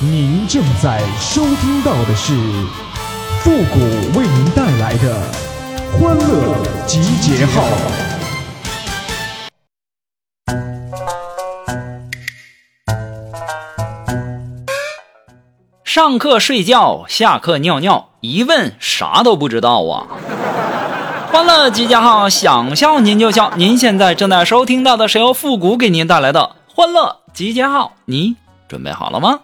您正在收听到的是复古为您带来的欢乐集结号。上课睡觉，下课尿尿，一问啥都不知道啊！欢乐集结号，想笑您就笑。您现在正在收听到的是由复古给您带来的欢乐集结号，你准备好了吗？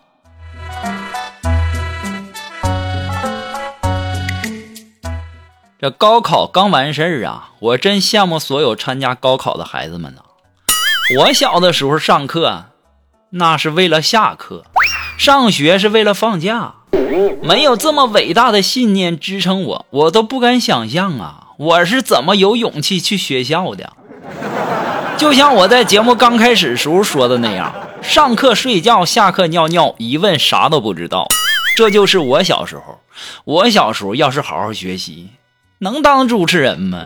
这高考刚完事儿啊，我真羡慕所有参加高考的孩子们呢！我小的时候上课，那是为了下课；上学是为了放假。没有这么伟大的信念支撑我，我都不敢想象啊！我是怎么有勇气去学校的？就像我在节目刚开始时候说的那样，上课睡觉，下课尿尿，一问啥都不知道。这就是我小时候。我小时候要是好好学习。能当主持人吗？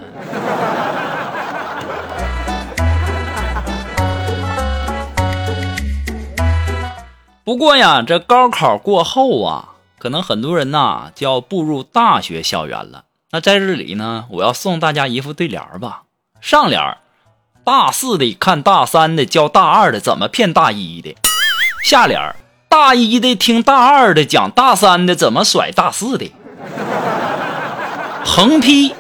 不过呀，这高考过后啊，可能很多人呐就要步入大学校园了。那在这里呢，我要送大家一副对联吧。上联：大四的看大三的教大二的怎么骗大一的；下联：大一的听大二的讲大三的怎么甩大四的。横批，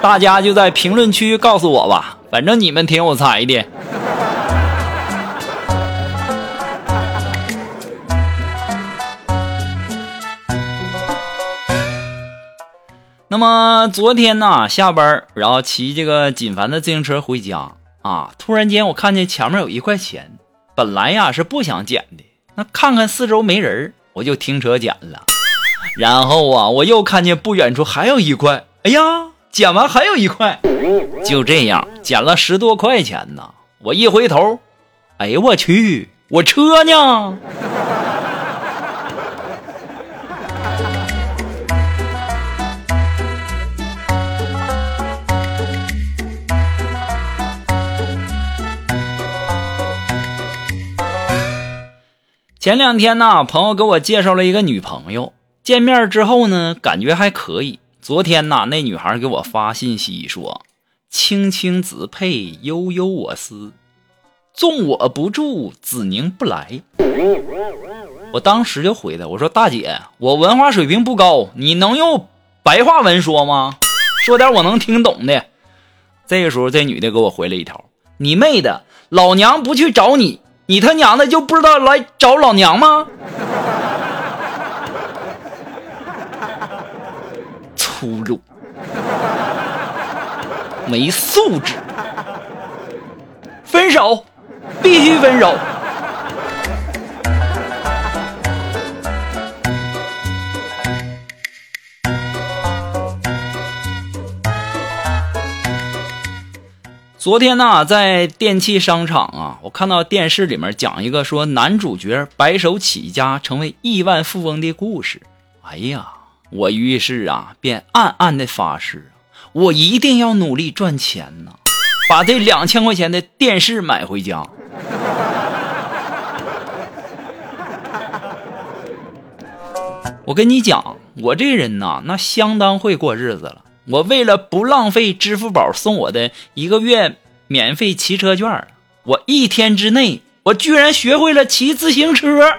大家就在评论区告诉我吧，反正你们挺有才的。那么昨天呢，下班然后骑这个锦凡的自行车回家啊，突然间我看见前面有一块钱，本来呀是不想捡的，那看看四周没人，我就停车捡了。然后啊，我又看见不远处还有一块，哎呀，捡完还有一块，就这样捡了十多块钱呢。我一回头，哎呀，我去，我车呢？前两天呢，朋友给我介绍了一个女朋友。见面之后呢，感觉还可以。昨天呐，那女孩给我发信息说：“青青子佩，悠悠我思，纵我不住，子宁不来。”我当时就回她，我说：“大姐，我文化水平不高，你能用白话文说吗？说点我能听懂的。”这个时候，这女的给我回了一条：“你妹的，老娘不去找你，你他娘的就不知道来找老娘吗？”粗鲁，没素质，分手，必须分手。昨天呢，在电器商场啊，我看到电视里面讲一个说男主角白手起家成为亿万富翁的故事。哎呀！我于是啊，便暗暗的发誓，我一定要努力赚钱呢，把这两千块钱的电视买回家。我跟你讲，我这人呐，那相当会过日子了。我为了不浪费支付宝送我的一个月免费骑车券，我一天之内，我居然学会了骑自行车。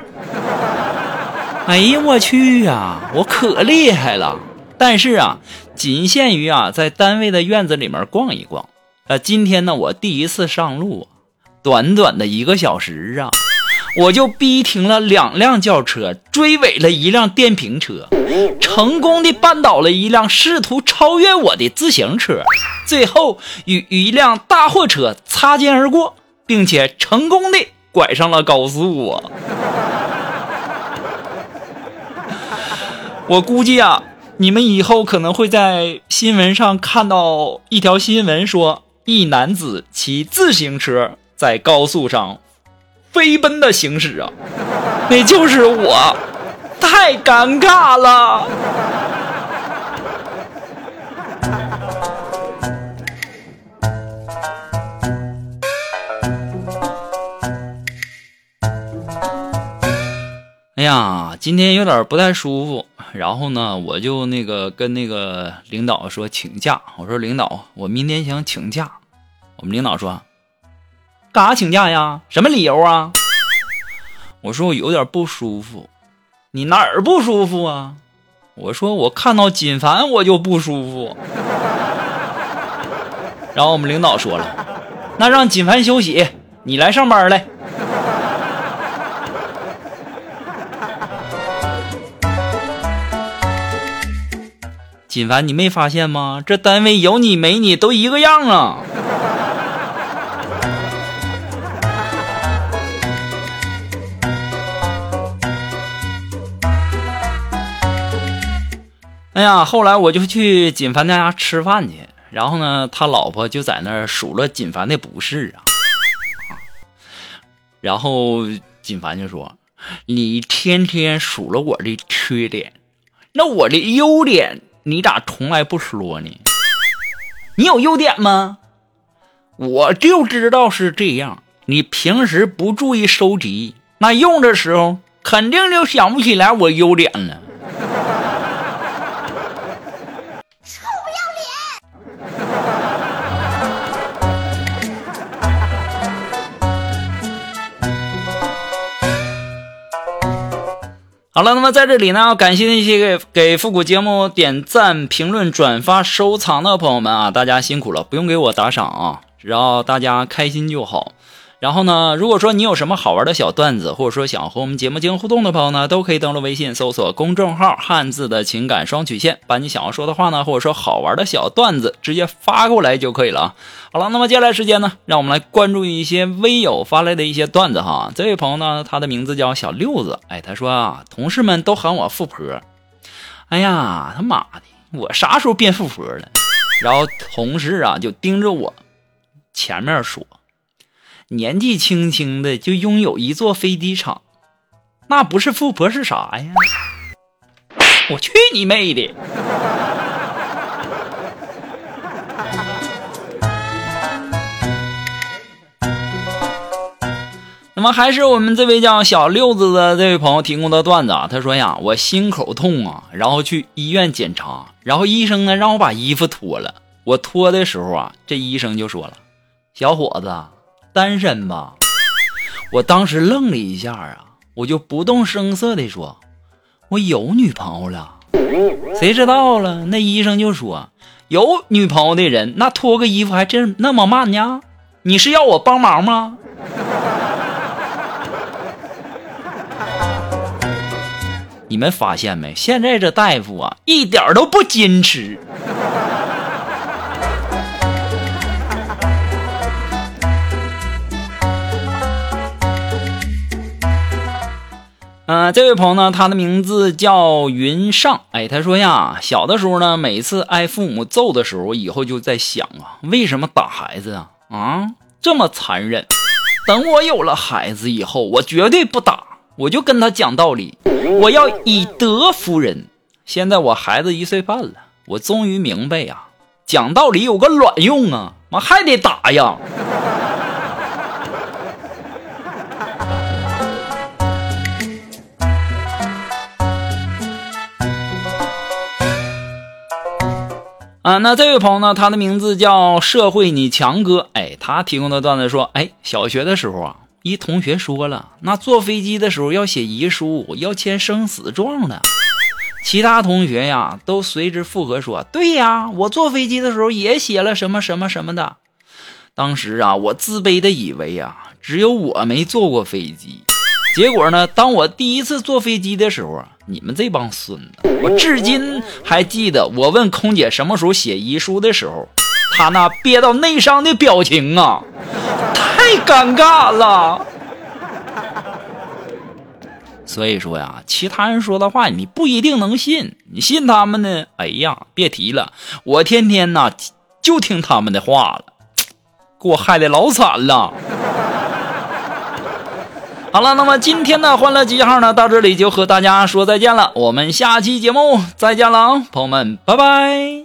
哎呀，我去呀，我可厉害了！但是啊，仅限于啊，在单位的院子里面逛一逛。啊，今天呢，我第一次上路，短短的一个小时啊，我就逼停了两辆轿车，追尾了一辆电瓶车，成功的绊倒了一辆试图超越我的自行车，最后与一辆大货车擦肩而过，并且成功的拐上了高速啊！我估计啊，你们以后可能会在新闻上看到一条新闻，说一男子骑自行车在高速上飞奔的行驶啊，那就是我，太尴尬了。哎呀，今天有点不太舒服，然后呢，我就那个跟那个领导说请假。我说领导，我明天想请假。我们领导说，干啥请假呀？什么理由啊？我说我有点不舒服。你哪儿不舒服啊？我说我看到锦凡我就不舒服。然后我们领导说了，那让锦凡休息，你来上班来。锦凡，你没发现吗？这单位有你没你都一个样啊！哎呀，后来我就去锦凡家吃饭去，然后呢，他老婆就在那儿数落锦凡的不是啊，然后锦凡就说：“你天天数落我的缺点，那我的优点。”你咋从来不说呢？你有优点吗？我就知道是这样。你平时不注意收集，那用的时候肯定就想不起来我优点了。好了，那么在这里呢，要感谢那些给给复古节目点赞、评论、转发、收藏的朋友们啊，大家辛苦了，不用给我打赏啊，只要大家开心就好。然后呢，如果说你有什么好玩的小段子，或者说想和我们节目进行互动的朋友呢，都可以登录微信搜索公众号“汉字的情感双曲线”，把你想要说的话呢，或者说好玩的小段子直接发过来就可以了。好了，那么接下来时间呢，让我们来关注一些微友发来的一些段子哈。这位朋友呢，他的名字叫小六子，哎，他说啊，同事们都喊我富婆，哎呀，他妈的，我啥时候变富婆了？然后同事啊就盯着我前面说。年纪轻轻的就拥有一座飞机场，那不是富婆是啥呀？我去你妹的！那么还是我们这位叫小六子的这位朋友提供的段子啊，他说呀，我心口痛啊，然后去医院检查，然后医生呢让我把衣服脱了，我脱的时候啊，这医生就说了，小伙子。单身吧，我当时愣了一下啊，我就不动声色地说：“我有女朋友了。”谁知道了？那医生就说：“有女朋友的人，那脱个衣服还真那么慢呢？你是要我帮忙吗？”你们发现没？现在这大夫啊，一点都不矜持。嗯，这位朋友呢，他的名字叫云上。哎，他说呀，小的时候呢，每次挨父母揍的时候，以后就在想啊，为什么打孩子啊？啊，这么残忍。等我有了孩子以后，我绝对不打，我就跟他讲道理，我要以德服人。现在我孩子一岁半了，我终于明白呀，讲道理有个卵用啊，妈还得打呀。啊，那这位朋友呢？他的名字叫社会你强哥。哎，他提供的段子说：哎，小学的时候啊，一同学说了，那坐飞机的时候要写遗书，要签生死状的。其他同学呀，都随之附和说：对呀，我坐飞机的时候也写了什么什么什么的。当时啊，我自卑的以为啊，只有我没坐过飞机。结果呢？当我第一次坐飞机的时候啊，你们这帮孙子，我至今还记得我问空姐什么时候写遗书的时候，她那憋到内伤的表情啊，太尴尬了。所以说呀，其他人说的话你不一定能信，你信他们呢？哎呀，别提了，我天天呐就听他们的话了，给我害的老惨了。好了，那么今天的欢乐集结号呢，到这里就和大家说再见了。我们下期节目再见了，朋友们，拜拜。